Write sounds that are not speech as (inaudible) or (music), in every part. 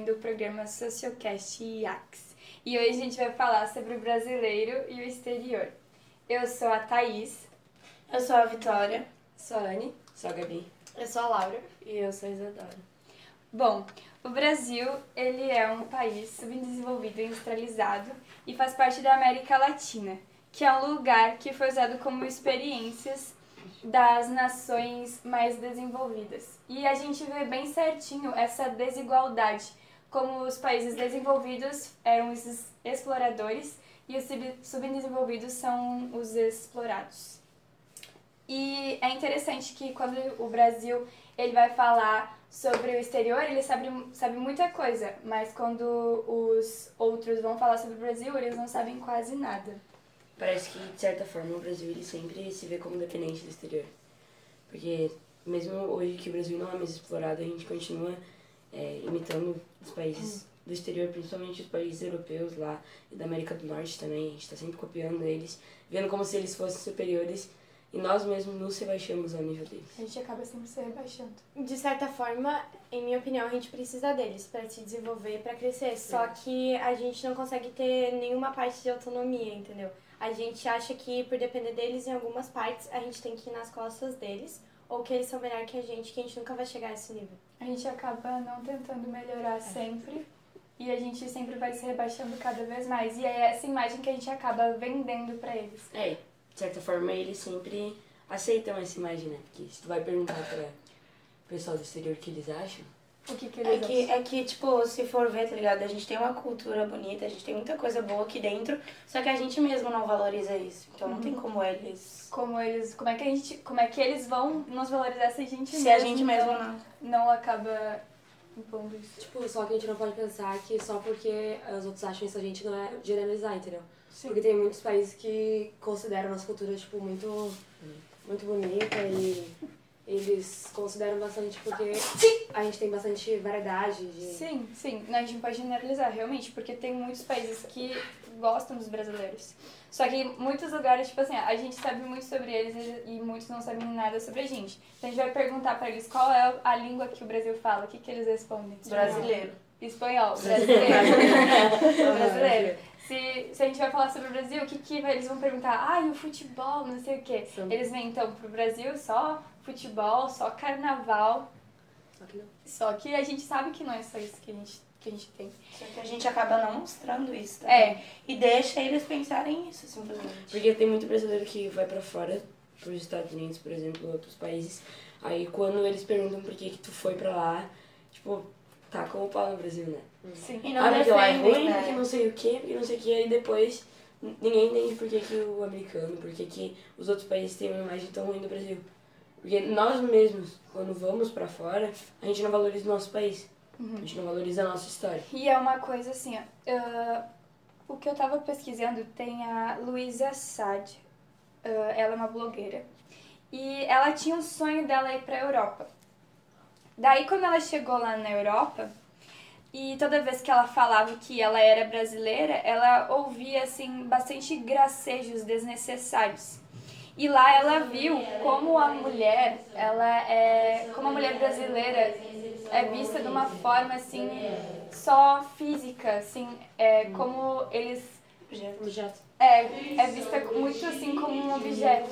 ouvindo o programa Sociocast IAX. E hoje a gente vai falar sobre o brasileiro e o exterior. Eu sou a Thaís. Eu sou a Vitória. Sou a Anne. Sou a Gabi. Eu sou a Laura. E eu sou a Isadora. Bom, o Brasil, ele é um país subdesenvolvido e industrializado e faz parte da América Latina, que é um lugar que foi usado como experiências das nações mais desenvolvidas. E a gente vê bem certinho essa desigualdade, como os países desenvolvidos eram os exploradores e os subdesenvolvidos são os explorados. E é interessante que quando o Brasil ele vai falar sobre o exterior, ele sabe, sabe muita coisa, mas quando os outros vão falar sobre o Brasil, eles não sabem quase nada. Parece que, de certa forma, o Brasil ele sempre se vê como dependente do exterior. Porque, mesmo hoje que o Brasil não é mais explorado, a gente continua é, imitando os países do exterior, principalmente os países europeus lá e da América do Norte também. A gente está sempre copiando eles, vendo como se eles fossem superiores e nós mesmos nos rebaixamos ao nível deles. A gente acaba sempre se rebaixando. De certa forma, em minha opinião, a gente precisa deles para se desenvolver, para crescer. Só que a gente não consegue ter nenhuma parte de autonomia, entendeu? A gente acha que por depender deles em algumas partes, a gente tem que ir nas costas deles, ou que eles são melhor que a gente, que a gente nunca vai chegar a esse nível. A gente acaba não tentando melhorar é. sempre e a gente sempre vai se rebaixando cada vez mais. E é essa imagem que a gente acaba vendendo para eles. É, de certa forma eles sempre aceitam essa imagem, né? Porque se tu vai perguntar para o pessoal do exterior o que eles acham, o que, que eles é que, é que, tipo, se for ver, tá ligado? A gente tem uma cultura bonita, a gente tem muita coisa boa aqui dentro, só que a gente mesmo não valoriza isso. Então não tem uhum. como eles. Como eles. Como é que a gente. Como é que eles vão nos valorizar se a gente se mesmo. a gente mesmo não, não acaba impondo isso. Tipo, só que a gente não pode pensar que só porque os outros acham isso a gente não é generalizar, entendeu? Sim. Porque tem muitos países que consideram a nossa cultura, tipo, muito. muito bonita e eles consideram bastante porque sim. a gente tem bastante variedade de... Sim, sim. A gente não pode generalizar, realmente, porque tem muitos países que gostam dos brasileiros. Só que em muitos lugares, tipo assim, a gente sabe muito sobre eles e muitos não sabem nada sobre a gente. Então a gente vai perguntar pra eles qual é a língua que o Brasil fala, o que, que eles respondem? Brasileiro. Espanhol, brasileiro. (laughs) brasileiro. Se, se a gente vai falar sobre o Brasil, o que, que eles vão perguntar? Ah, e o futebol, não sei o quê. Sim. Eles vêm então pro Brasil só futebol, só carnaval. Só que não. Só que a gente sabe que não é só isso que a gente, que a gente tem. Só que a gente acaba não mostrando isso também. É. E deixa eles pensarem isso, simplesmente. Porque tem muito brasileiro que vai para fora, pros Estados Unidos, por exemplo, outros países. Aí quando eles perguntam por que que tu foi pra lá, tipo, tá com o pau no Brasil, né? Sim. E não ah, porque lá é ruim, né? porque não sei o que, porque não sei o que, aí depois ninguém entende por que, que o americano, por que, que os outros países têm uma imagem tão ruim do Brasil. Porque nós mesmos, quando vamos para fora, a gente não valoriza o nosso país. Uhum. A gente não valoriza a nossa história. E é uma coisa assim, ó, uh, o que eu tava pesquisando tem a Luísa Sad. Uh, ela é uma blogueira. E ela tinha um sonho dela ir pra Europa. Daí, quando ela chegou lá na Europa, e toda vez que ela falava que ela era brasileira, ela ouvia, assim, bastante gracejos desnecessários. E lá ela viu como a mulher, ela é, como a mulher brasileira é vista de uma forma assim só física, assim, é como eles. É, é vista muito assim como um objeto.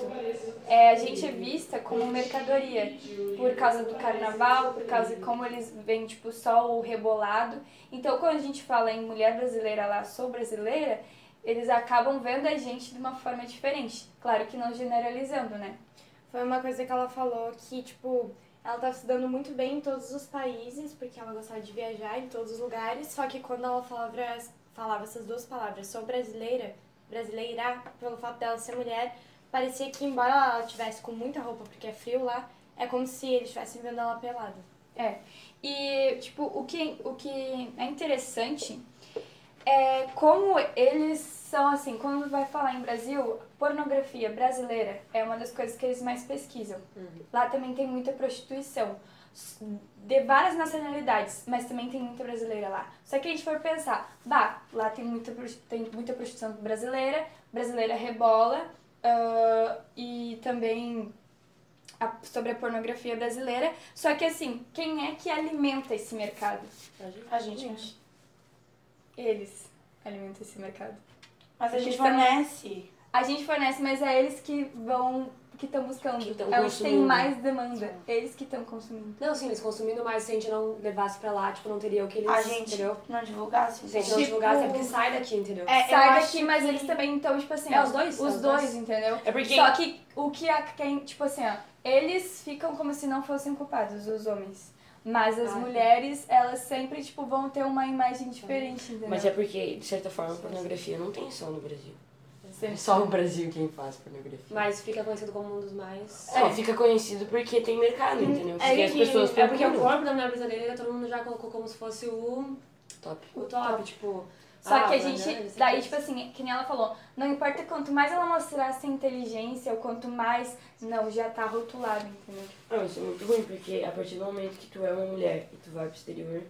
É, a gente é vista como mercadoria por causa do carnaval, por causa de como eles veem tipo só o rebolado. Então quando a gente fala em mulher brasileira lá, sou brasileira, eles acabam vendo a gente de uma forma diferente. Claro que não generalizando, né? Foi uma coisa que ela falou que, tipo, ela estava se dando muito bem em todos os países, porque ela gostava de viajar em todos os lugares, só que quando ela falava, falava essas duas palavras, sou brasileira, brasileira, pelo fato dela ser mulher, parecia que, embora ela tivesse com muita roupa, porque é frio lá, é como se eles estivessem vendo ela pelada. É. E, tipo, o que, o que é interessante é como eles são assim, quando vai falar em Brasil, pornografia brasileira é uma das coisas que eles mais pesquisam. Uhum. Lá também tem muita prostituição de várias nacionalidades, mas também tem muita brasileira lá. Só que a gente for pensar, bah, lá tem muita, tem muita prostituição brasileira, brasileira rebola, uh, e também a- sobre a pornografia brasileira. Só que assim, quem é que alimenta esse mercado? A gente. Eles alimentam esse mercado. Mas a gente Então- fornece. A gente fornece, mas é eles que vão, que estão buscando. Que tão é os que têm mais demanda. Eles que estão consumindo. Não, sim, eles consumindo mais, se a gente não levasse pra lá, tipo, não teria o que eles. A gente Entendeu? não divulgasse. Se a gente não Tipo- divulgasse, é porque sai daqui, entendeu? É, Sai daqui, mas que- eles também estão, tipo assim. É, os dois, é, Os os dois, dois. entendeu? É porque. Só que o que a quem, tipo assim, ó, eles ficam como se não fossem culpados, os homens. Mas as sim. mulheres, elas sempre, tipo, vão ter uma imagem diferente, entendeu? Mas é porque, de certa forma, pornografia não tem só no Brasil. É Sempre. só o Brasil quem faz pornografia. Mas fica conhecido como um dos mais. É, fica conhecido porque tem mercado, entendeu? É Porque as que- pessoas É porque o corpo da mulher brasileira todo mundo já colocou como se fosse o, Top. o top, tipo. Só ah, que a mas, gente, né, daí, tipo assim, que nem ela falou, não importa quanto mais ela mostrasse inteligência, ou quanto mais, não, já tá rotulado, entendeu? Não, isso é muito ruim, porque a partir do momento que tu é uma mulher e tu vai pro exterior,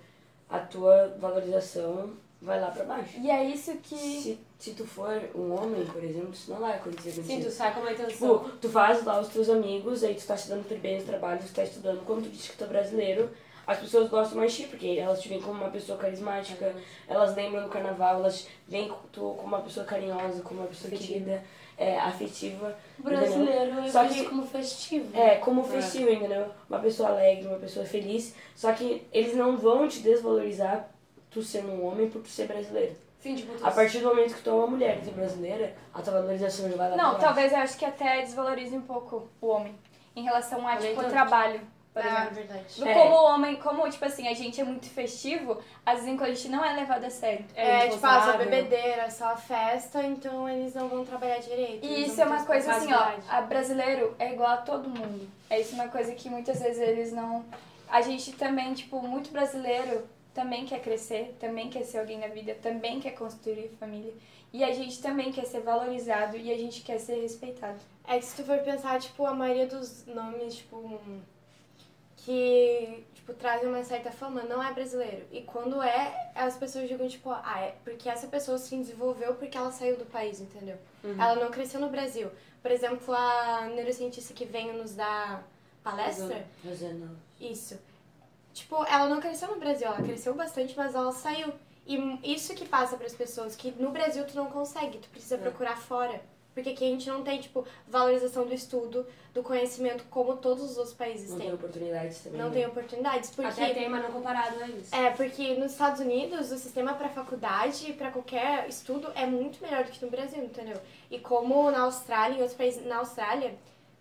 a tua valorização vai lá pra baixo. E é isso que... Se, se tu for um homem, por exemplo, isso não vai acontecer com Sim, tu sai com uma intenção. Tipo, tu faz lá os teus amigos, aí tu tá se dando super bem no trabalho, tu tá estudando, quando tu diz que tu é brasileiro, as pessoas gostam mais de ti, porque elas te veem como uma pessoa carismática, elas lembram do carnaval, elas veem tu como uma pessoa carinhosa, como uma pessoa Afetiva. querida, é, afetiva. O brasileiro é Só que- como festivo. É, como festivo, entendeu? Uma pessoa alegre, uma pessoa feliz. Só que eles não vão te desvalorizar tu sendo um homem por tu ser brasileiro. Sim, tipo, tu A partir do momento que tu é uma mulher e tu é brasileira, a tua valorização já vai lá Não, talvez eu acho que até desvalorize um pouco o homem, em relação a, tipo, o trabalho, por Ah, exemplo. verdade. É. Como o homem, como, tipo assim, a gente é muito festivo, às vezes a gente não é levado a sério. É, tipo, ah, só bebedeira, só festa, então eles não vão trabalhar direito. E isso é uma coisa assim, ó, a brasileiro é igual a todo mundo. É isso uma coisa que muitas vezes eles não. A gente também, tipo, muito brasileiro também quer crescer, também quer ser alguém na vida, também quer construir família. E a gente também quer ser valorizado e a gente quer ser respeitado. É que se tu for pensar, tipo, a maioria dos nomes, tipo, que, tipo, trazem uma certa fama não é brasileiro. E quando é, as pessoas digam, tipo, ah, é porque essa pessoa se desenvolveu porque ela saiu do país, entendeu? Ela não cresceu no Brasil. Por exemplo, a neurocientista que vem nos dar palestra, isso. Tipo, ela não cresceu no Brasil, ela cresceu bastante, mas ela saiu. E isso que passa para as pessoas, que no Brasil tu não consegue, tu precisa procurar fora. Porque aqui a gente não tem, tipo, valorização do estudo, do conhecimento, como todos os outros países Não tem têm. oportunidades também. Não né? tem oportunidades, porque... Até tem, mas não comparado a eles. É, porque nos Estados Unidos o sistema para faculdade, para qualquer estudo, é muito melhor do que no Brasil, entendeu? E como na Austrália, em outros países, na Austrália,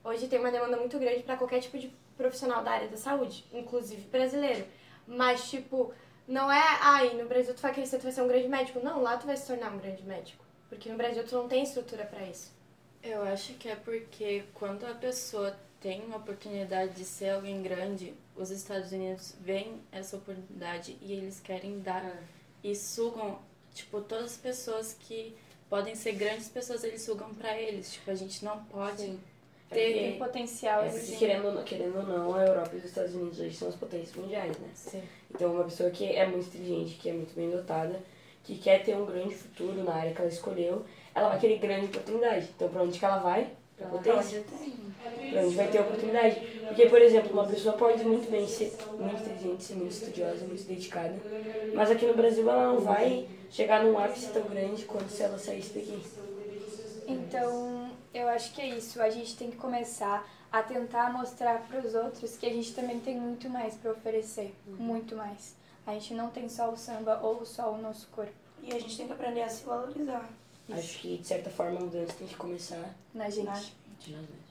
hoje tem uma demanda muito grande para qualquer tipo de profissional da área da saúde, inclusive brasileiro. Mas, tipo, não é, ai, no Brasil tu vai crescer, tu vai ser um grande médico. Não, lá tu vai se tornar um grande médico. Porque no Brasil tu não tem estrutura para isso. Eu acho que é porque quando a pessoa tem uma oportunidade de ser alguém grande, os Estados Unidos veem essa oportunidade e eles querem dar e sugam, tipo, todas as pessoas que podem ser grandes pessoas, eles sugam pra eles. Tipo, a gente não pode Sim. Ter. porque- Tem potencial, É porque, querendo, ou não- querendo ou não, a Europa e os Estados Unidos hoje são as potências mundiais, né? Sim. Então, uma pessoa que é muito inteligente, que é muito bem dotada, que quer ter um grande futuro na área que ela escolheu, ela vai querer grande oportunidade. Então, pra onde que ela vai? Pra potência. Pra onde vai ter oportunidade. Porque, por exemplo, uma pessoa pode muito bem ser muito inteligente, ser muito estudiosa, muito dedicada, mas aqui no Brasil ela não vai chegar num ápice tão grande quanto se ela saísse daqui. Então, eu acho que é isso. A gente tem que começar a tentar mostrar para os outros que a gente também tem muito mais para oferecer, muito mais. A gente não tem só o samba ou só o nosso corpo E a gente tem que aprender a se valorizar. Acho que, de certa forma, a mudança tem que começar na gente. né? de nós mesmos.